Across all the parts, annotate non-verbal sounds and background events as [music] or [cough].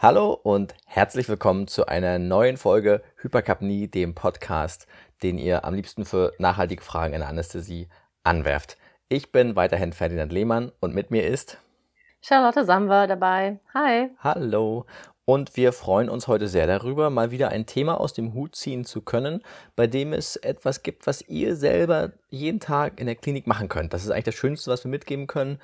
Hallo und herzlich willkommen zu einer neuen Folge Hyperkapnie, dem Podcast, den ihr am liebsten für nachhaltige Fragen in der Anästhesie anwerft. Ich bin weiterhin Ferdinand Lehmann und mit mir ist Charlotte Samwer dabei. Hi. Hallo. Und wir freuen uns heute sehr darüber, mal wieder ein Thema aus dem Hut ziehen zu können, bei dem es etwas gibt, was ihr selber jeden Tag in der Klinik machen könnt. Das ist eigentlich das Schönste, was wir mitgeben können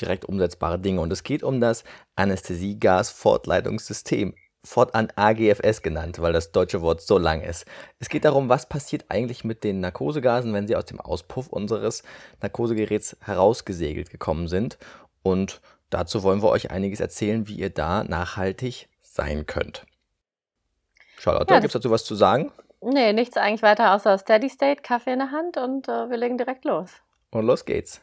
direkt umsetzbare Dinge. Und es geht um das Anästhesiegas-Fortleitungssystem, fortan AGFS genannt, weil das deutsche Wort so lang ist. Es geht darum, was passiert eigentlich mit den Narkosegasen, wenn sie aus dem Auspuff unseres Narkosegeräts herausgesegelt gekommen sind. Und dazu wollen wir euch einiges erzählen, wie ihr da nachhaltig sein könnt. Charlotte, ja, gibt es dazu was zu sagen? Nee, nichts eigentlich weiter außer Steady State, Kaffee in der Hand und äh, wir legen direkt los. Und los geht's.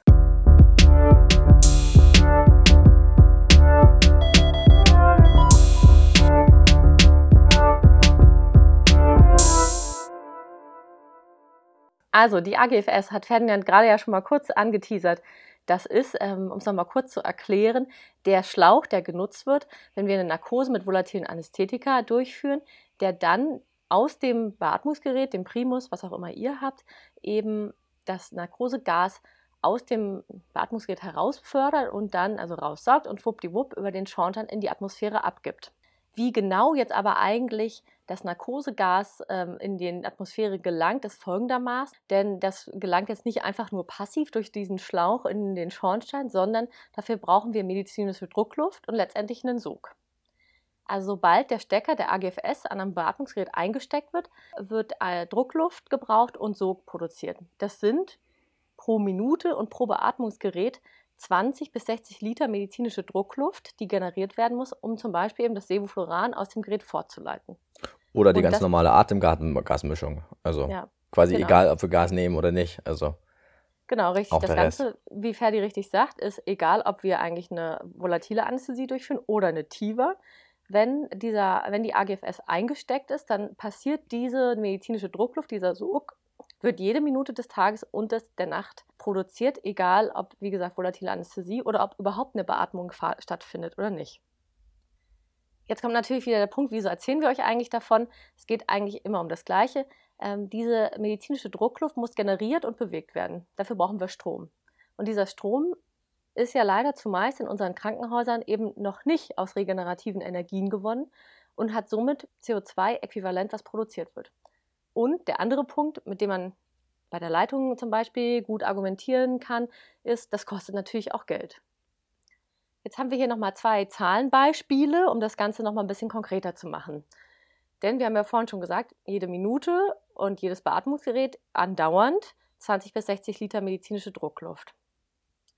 Also, die AGFS hat Ferdinand gerade ja schon mal kurz angeteasert. Das ist, ähm, um es nochmal kurz zu erklären, der Schlauch, der genutzt wird, wenn wir eine Narkose mit volatilen Anästhetika durchführen, der dann aus dem Beatmungsgerät, dem Primus, was auch immer ihr habt, eben das Narkosegas aus dem Beatmungsgerät herausfördert und dann also raussaugt und schwuppdiwupp über den Schornstein in die Atmosphäre abgibt. Wie genau jetzt aber eigentlich das Narkosegas ähm, in die Atmosphäre gelangt, ist folgendermaßen, denn das gelangt jetzt nicht einfach nur passiv durch diesen Schlauch in den Schornstein, sondern dafür brauchen wir medizinische Druckluft und letztendlich einen Sog. Also sobald der Stecker der AGFS an einem Beatmungsgerät eingesteckt wird, wird äh, Druckluft gebraucht und Sog produziert. Das sind pro Minute und pro Beatmungsgerät 20 bis 60 Liter medizinische Druckluft, die generiert werden muss, um zum Beispiel eben das Sevofluran aus dem Gerät fortzuleiten. Oder die und ganz normale Atemgasmischung. Also ja, quasi genau. egal, ob wir Gas nehmen oder nicht. Also genau, richtig. Das Ganze, Rest. wie Ferdi richtig sagt, ist egal, ob wir eigentlich eine volatile Anästhesie durchführen oder eine TIVA. Wenn, dieser, wenn die AGFS eingesteckt ist, dann passiert diese medizinische Druckluft, dieser Sog, wird jede Minute des Tages und des, der Nacht produziert, egal ob, wie gesagt, volatile Anästhesie oder ob überhaupt eine Beatmung stattfindet oder nicht. Jetzt kommt natürlich wieder der Punkt, wieso erzählen wir euch eigentlich davon? Es geht eigentlich immer um das Gleiche. Ähm, diese medizinische Druckluft muss generiert und bewegt werden. Dafür brauchen wir Strom. Und dieser Strom ist ja leider zumeist in unseren Krankenhäusern eben noch nicht aus regenerativen Energien gewonnen und hat somit CO2-Äquivalent, was produziert wird. Und der andere Punkt, mit dem man bei der Leitung zum Beispiel gut argumentieren kann, ist, das kostet natürlich auch Geld. Jetzt haben wir hier nochmal zwei Zahlenbeispiele, um das Ganze nochmal ein bisschen konkreter zu machen. Denn wir haben ja vorhin schon gesagt, jede Minute und jedes Beatmungsgerät andauernd 20 bis 60 Liter medizinische Druckluft.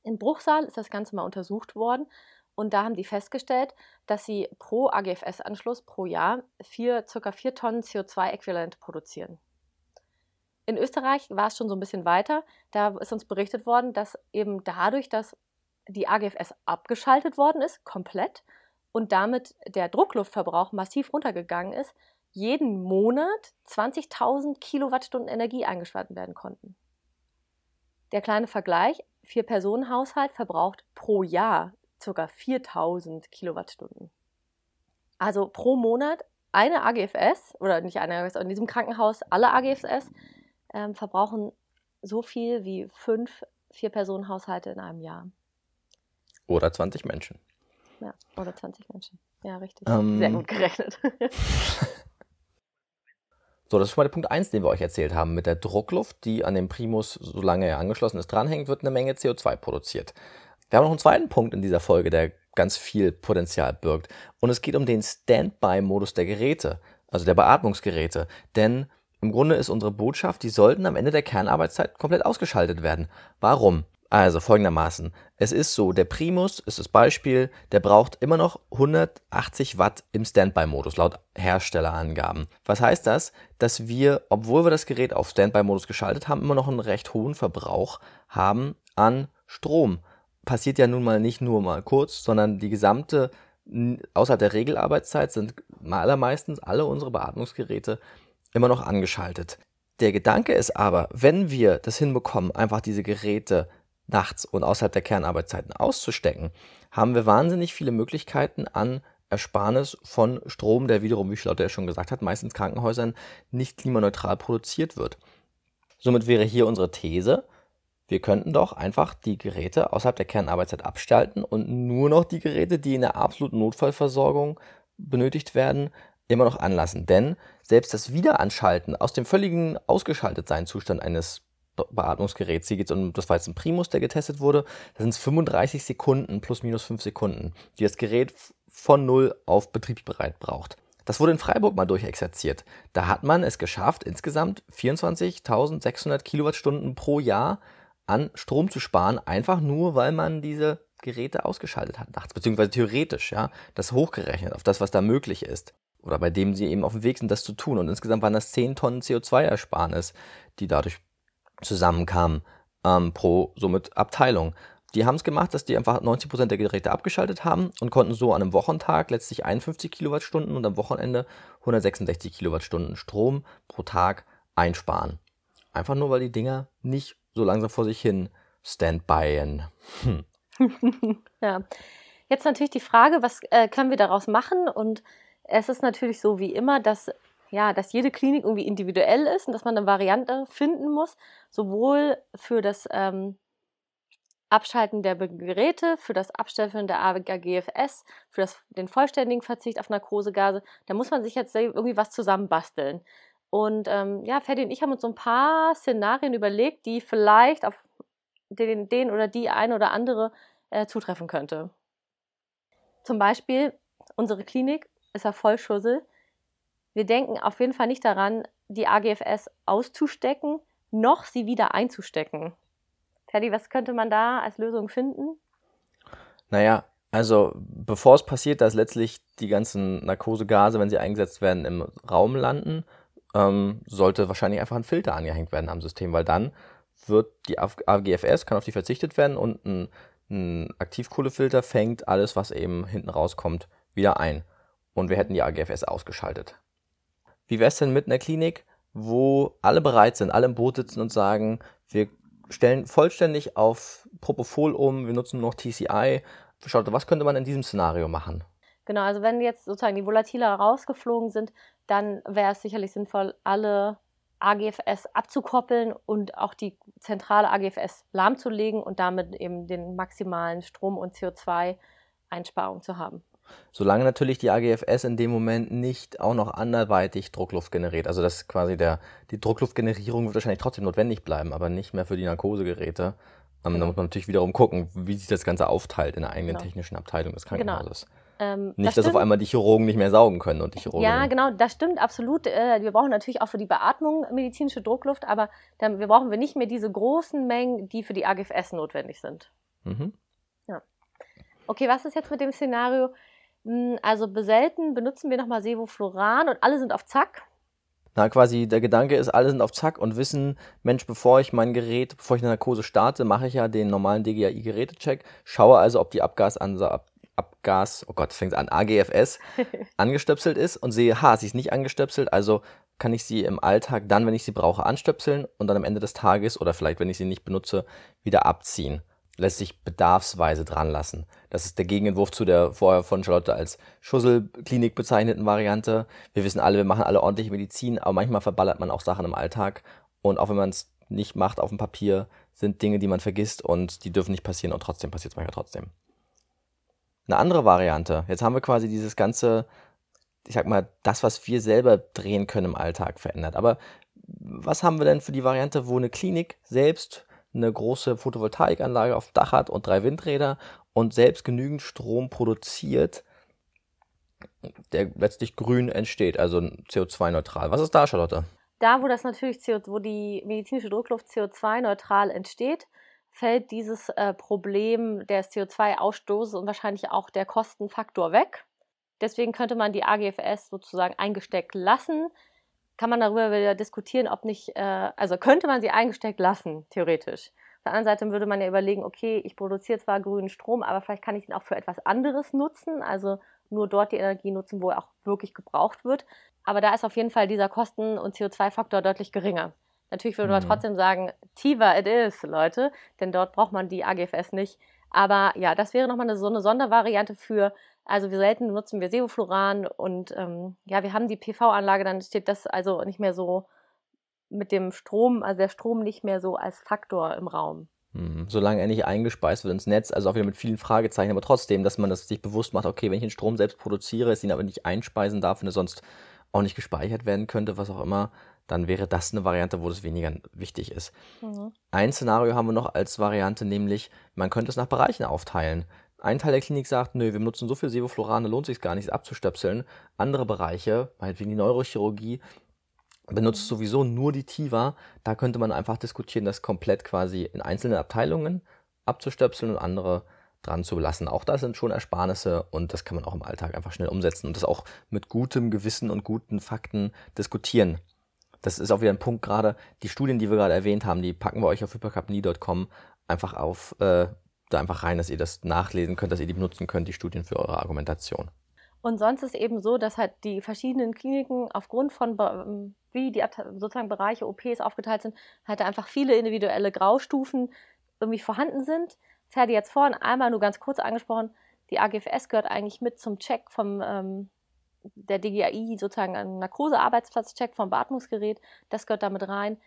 Im Bruchsaal ist das Ganze mal untersucht worden und da haben die festgestellt, dass sie pro AGFS-Anschluss pro Jahr vier, ca. 4 Tonnen CO2-Äquivalent produzieren. In Österreich war es schon so ein bisschen weiter. Da ist uns berichtet worden, dass eben dadurch, dass die AGFS abgeschaltet worden ist, komplett, und damit der Druckluftverbrauch massiv runtergegangen ist, jeden Monat 20.000 Kilowattstunden Energie eingespart werden konnten. Der kleine Vergleich, Vier-Personen-Haushalt verbraucht pro Jahr ca. 4000 Kilowattstunden. Also pro Monat eine AGFS, oder nicht eine AGFS, in diesem Krankenhaus alle AGFS ähm, verbrauchen so viel wie fünf Vier-Personen-Haushalte in einem Jahr. Oder 20 Menschen. Ja, oder 20 Menschen. Ja, richtig. Ähm, Sehr gut gerechnet. [laughs] so, das ist schon mal der Punkt 1, den wir euch erzählt haben. Mit der Druckluft, die an dem Primus, solange er angeschlossen ist, dranhängt, wird eine Menge CO2 produziert. Wir haben noch einen zweiten Punkt in dieser Folge, der ganz viel Potenzial birgt. Und es geht um den Standby-Modus der Geräte, also der Beatmungsgeräte. Denn im Grunde ist unsere Botschaft, die sollten am Ende der Kernarbeitszeit komplett ausgeschaltet werden. Warum? Also folgendermaßen. Es ist so, der Primus ist das Beispiel, der braucht immer noch 180 Watt im Standby-Modus laut Herstellerangaben. Was heißt das? Dass wir, obwohl wir das Gerät auf Standby-Modus geschaltet haben, immer noch einen recht hohen Verbrauch haben an Strom. Passiert ja nun mal nicht nur mal kurz, sondern die gesamte, außerhalb der Regelarbeitszeit sind allermeistens alle unsere Beatmungsgeräte immer noch angeschaltet. Der Gedanke ist aber, wenn wir das hinbekommen, einfach diese Geräte nachts und außerhalb der Kernarbeitszeiten auszustecken, haben wir wahnsinnig viele Möglichkeiten an Ersparnis von Strom, der wiederum, wie Schlotter ja schon gesagt hat, meistens Krankenhäusern nicht klimaneutral produziert wird. Somit wäre hier unsere These, wir könnten doch einfach die Geräte außerhalb der Kernarbeitszeit abstalten und nur noch die Geräte, die in der absoluten Notfallversorgung benötigt werden, immer noch anlassen. Denn selbst das Wiederanschalten aus dem völligen Ausgeschaltetsein-Zustand eines Geht es um, das war jetzt ein Primus, der getestet wurde, da sind es 35 Sekunden plus minus 5 Sekunden, die das Gerät von null auf betriebsbereit braucht. Das wurde in Freiburg mal durchexerziert. Da hat man es geschafft, insgesamt 24.600 Kilowattstunden pro Jahr an Strom zu sparen, einfach nur, weil man diese Geräte ausgeschaltet hat nachts, beziehungsweise theoretisch, ja, das hochgerechnet auf das, was da möglich ist. Oder bei dem sie eben auf dem Weg sind, das zu tun. Und insgesamt waren das 10 Tonnen CO2-Ersparnis, die dadurch zusammenkamen ähm, pro somit Abteilung. Die haben es gemacht, dass die einfach 90% der Geräte abgeschaltet haben und konnten so an einem Wochentag letztlich 51 Kilowattstunden und am Wochenende 166 Kilowattstunden Strom pro Tag einsparen. Einfach nur, weil die Dinger nicht so langsam vor sich hin standbyen. Hm. [laughs] ja. Jetzt natürlich die Frage, was äh, können wir daraus machen? Und es ist natürlich so wie immer, dass ja, dass jede Klinik irgendwie individuell ist und dass man eine Variante finden muss, sowohl für das ähm, Abschalten der Geräte, für das Abstellen der AGFS, für das, den vollständigen Verzicht auf Narkosegase. Da muss man sich jetzt irgendwie was zusammenbasteln. Und ähm, ja, Ferdi und ich haben uns so ein paar Szenarien überlegt, die vielleicht auf den, den oder die eine oder andere äh, zutreffen könnte. Zum Beispiel, unsere Klinik ist ja Vollschussel. Wir denken auf jeden Fall nicht daran, die AGFS auszustecken, noch sie wieder einzustecken. Teddy, was könnte man da als Lösung finden? Naja, also bevor es passiert, dass letztlich die ganzen Narkosegase, wenn sie eingesetzt werden, im Raum landen, ähm, sollte wahrscheinlich einfach ein Filter angehängt werden am System, weil dann wird die AGFS, kann auf die verzichtet werden und ein, ein Aktivkohlefilter fängt alles, was eben hinten rauskommt, wieder ein. Und wir hätten die AGFS ausgeschaltet. Wie wäre es denn mit einer Klinik, wo alle bereit sind, alle im Boot sitzen und sagen, wir stellen vollständig auf Propofol um, wir nutzen noch TCI. Schaut, was könnte man in diesem Szenario machen? Genau, also wenn jetzt sozusagen die Volatile rausgeflogen sind, dann wäre es sicherlich sinnvoll, alle AGFS abzukoppeln und auch die zentrale AGFS lahmzulegen und damit eben den maximalen Strom- und CO2-Einsparung zu haben. Solange natürlich die AGFS in dem Moment nicht auch noch anderweitig Druckluft generiert. Also das quasi der, die Druckluftgenerierung wird wahrscheinlich trotzdem notwendig bleiben, aber nicht mehr für die Narkosegeräte. Ähm, da muss man natürlich wiederum gucken, wie sich das Ganze aufteilt in der eigenen genau. technischen Abteilung des genau. Krankenhauses. Genau. Ähm, nicht, das dass auf einmal die Chirurgen nicht mehr saugen können und die Chirurgen. Ja, genau, das stimmt absolut. Äh, wir brauchen natürlich auch für die Beatmung medizinische Druckluft, aber dann wir brauchen wir nicht mehr diese großen Mengen, die für die AGFS notwendig sind. Mhm. Ja. Okay, was ist jetzt mit dem Szenario? Hm, also selten benutzen wir nochmal Sevofluran und alle sind auf Zack. Na, quasi der Gedanke ist, alle sind auf Zack und wissen, Mensch, bevor ich mein Gerät, bevor ich eine Narkose starte, mache ich ja den normalen DGAI-Gerätecheck, schaue also, ob die Abgasansa Abgas, oh Gott, fängt an, AGFS, [laughs] angestöpselt ist und sehe, ha, sie ist nicht angestöpselt, also kann ich sie im Alltag dann, wenn ich sie brauche, anstöpseln und dann am Ende des Tages oder vielleicht, wenn ich sie nicht benutze, wieder abziehen lässt sich bedarfsweise dran lassen. Das ist der Gegenentwurf zu der vorher von Charlotte als Schusselklinik bezeichneten Variante. Wir wissen alle, wir machen alle ordentliche Medizin, aber manchmal verballert man auch Sachen im Alltag. Und auch wenn man es nicht macht auf dem Papier, sind Dinge, die man vergisst und die dürfen nicht passieren und trotzdem passiert es manchmal trotzdem. Eine andere Variante, jetzt haben wir quasi dieses ganze, ich sag mal, das, was wir selber drehen können im Alltag verändert. Aber was haben wir denn für die Variante, wo eine Klinik selbst eine große Photovoltaikanlage auf Dach hat und drei Windräder und selbst genügend Strom produziert, der letztlich grün entsteht, also CO2-neutral. Was ist da, Charlotte? Da, wo das natürlich, CO, wo die medizinische Druckluft CO2-neutral entsteht, fällt dieses äh, Problem des CO2-Ausstoßes und wahrscheinlich auch der Kostenfaktor weg. Deswegen könnte man die AGFS sozusagen eingesteckt lassen, kann man darüber wieder diskutieren, ob nicht, äh, also könnte man sie eingesteckt lassen, theoretisch. Auf der anderen Seite würde man ja überlegen, okay, ich produziere zwar grünen Strom, aber vielleicht kann ich ihn auch für etwas anderes nutzen, also nur dort die Energie nutzen, wo er auch wirklich gebraucht wird. Aber da ist auf jeden Fall dieser Kosten- und CO2-Faktor deutlich geringer. Natürlich würde man mhm. trotzdem sagen, Tiva it is, Leute, denn dort braucht man die AGFS nicht. Aber ja, das wäre nochmal eine, so eine Sondervariante für Also wir selten nutzen wir Sevofluran und ähm, ja, wir haben die PV-Anlage, dann steht das also nicht mehr so mit dem Strom, also der Strom nicht mehr so als Faktor im Raum. Hm, solange er nicht eingespeist wird ins Netz, also auch wieder mit vielen Fragezeichen, aber trotzdem, dass man das sich bewusst macht, okay, wenn ich den Strom selbst produziere, es ihn aber nicht einspeisen darf und er sonst auch nicht gespeichert werden könnte, was auch immer, dann wäre das eine Variante, wo das weniger wichtig ist. Mhm. Ein Szenario haben wir noch als Variante, nämlich man könnte es nach Bereichen aufteilen. Ein Teil der Klinik sagt, nö, wir nutzen so viel Sevoflurane, lohnt sich gar nicht, abzustöpseln. Andere Bereiche, meinetwegen die Neurochirurgie, benutzt sowieso nur die Tiva. Da könnte man einfach diskutieren, das komplett quasi in einzelnen Abteilungen abzustöpseln und andere dran zu belassen. Auch da sind schon Ersparnisse und das kann man auch im Alltag einfach schnell umsetzen und das auch mit gutem Gewissen und guten Fakten diskutieren. Das ist auch wieder ein Punkt gerade. Die Studien, die wir gerade erwähnt haben, die packen wir euch auf hypercapnie.com einfach auf, äh, da einfach rein, dass ihr das nachlesen könnt, dass ihr die benutzen könnt, die Studien für eure Argumentation. Und sonst ist eben so, dass halt die verschiedenen Kliniken aufgrund von ähm, wie die sozusagen Bereiche OPs aufgeteilt sind, halt einfach viele individuelle Graustufen irgendwie vorhanden sind. Das hatte ich jetzt vorhin einmal nur ganz kurz angesprochen. Die AGFS gehört eigentlich mit zum Check vom ähm, der DGAI, sozusagen ein Narkosearbeitsplatzcheck vom Beatmungsgerät. Das gehört damit rein.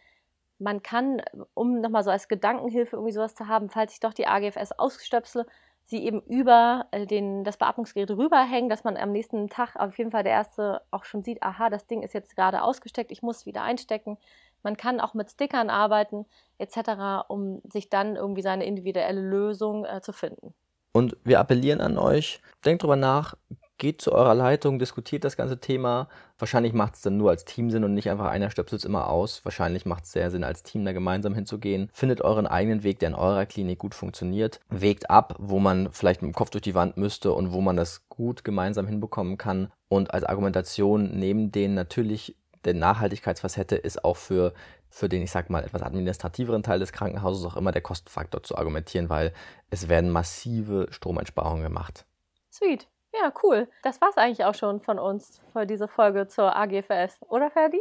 Man kann, um nochmal so als Gedankenhilfe irgendwie sowas zu haben, falls ich doch die AGFS ausstöpsle, sie eben über äh, den, das Beatmungsgerät rüberhängen, dass man am nächsten Tag auf jeden Fall der Erste auch schon sieht, aha, das Ding ist jetzt gerade ausgesteckt, ich muss wieder einstecken. Man kann auch mit Stickern arbeiten etc., um sich dann irgendwie seine individuelle Lösung äh, zu finden. Und wir appellieren an euch, denkt drüber nach, geht zu eurer Leitung, diskutiert das ganze Thema. Wahrscheinlich macht es dann nur als Team Sinn und nicht einfach einer stöpselt es immer aus. Wahrscheinlich macht es sehr Sinn, als Team da gemeinsam hinzugehen. Findet euren eigenen Weg, der in eurer Klinik gut funktioniert. Wägt ab, wo man vielleicht mit dem Kopf durch die Wand müsste und wo man das gut gemeinsam hinbekommen kann. Und als Argumentation neben den natürlich der Nachhaltigkeitsfacette ist auch für für den, ich sag mal, etwas administrativeren Teil des Krankenhauses auch immer der Kostenfaktor zu argumentieren, weil es werden massive Stromeinsparungen gemacht. Sweet. Ja, cool. Das war's eigentlich auch schon von uns für diese Folge zur AGFS, oder Ferdi?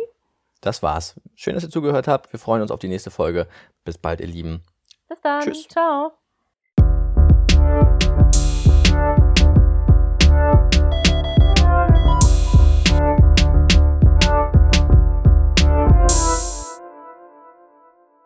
Das war's. Schön, dass ihr zugehört habt. Wir freuen uns auf die nächste Folge. Bis bald, ihr Lieben. Bis dann. Tschüss. Ciao.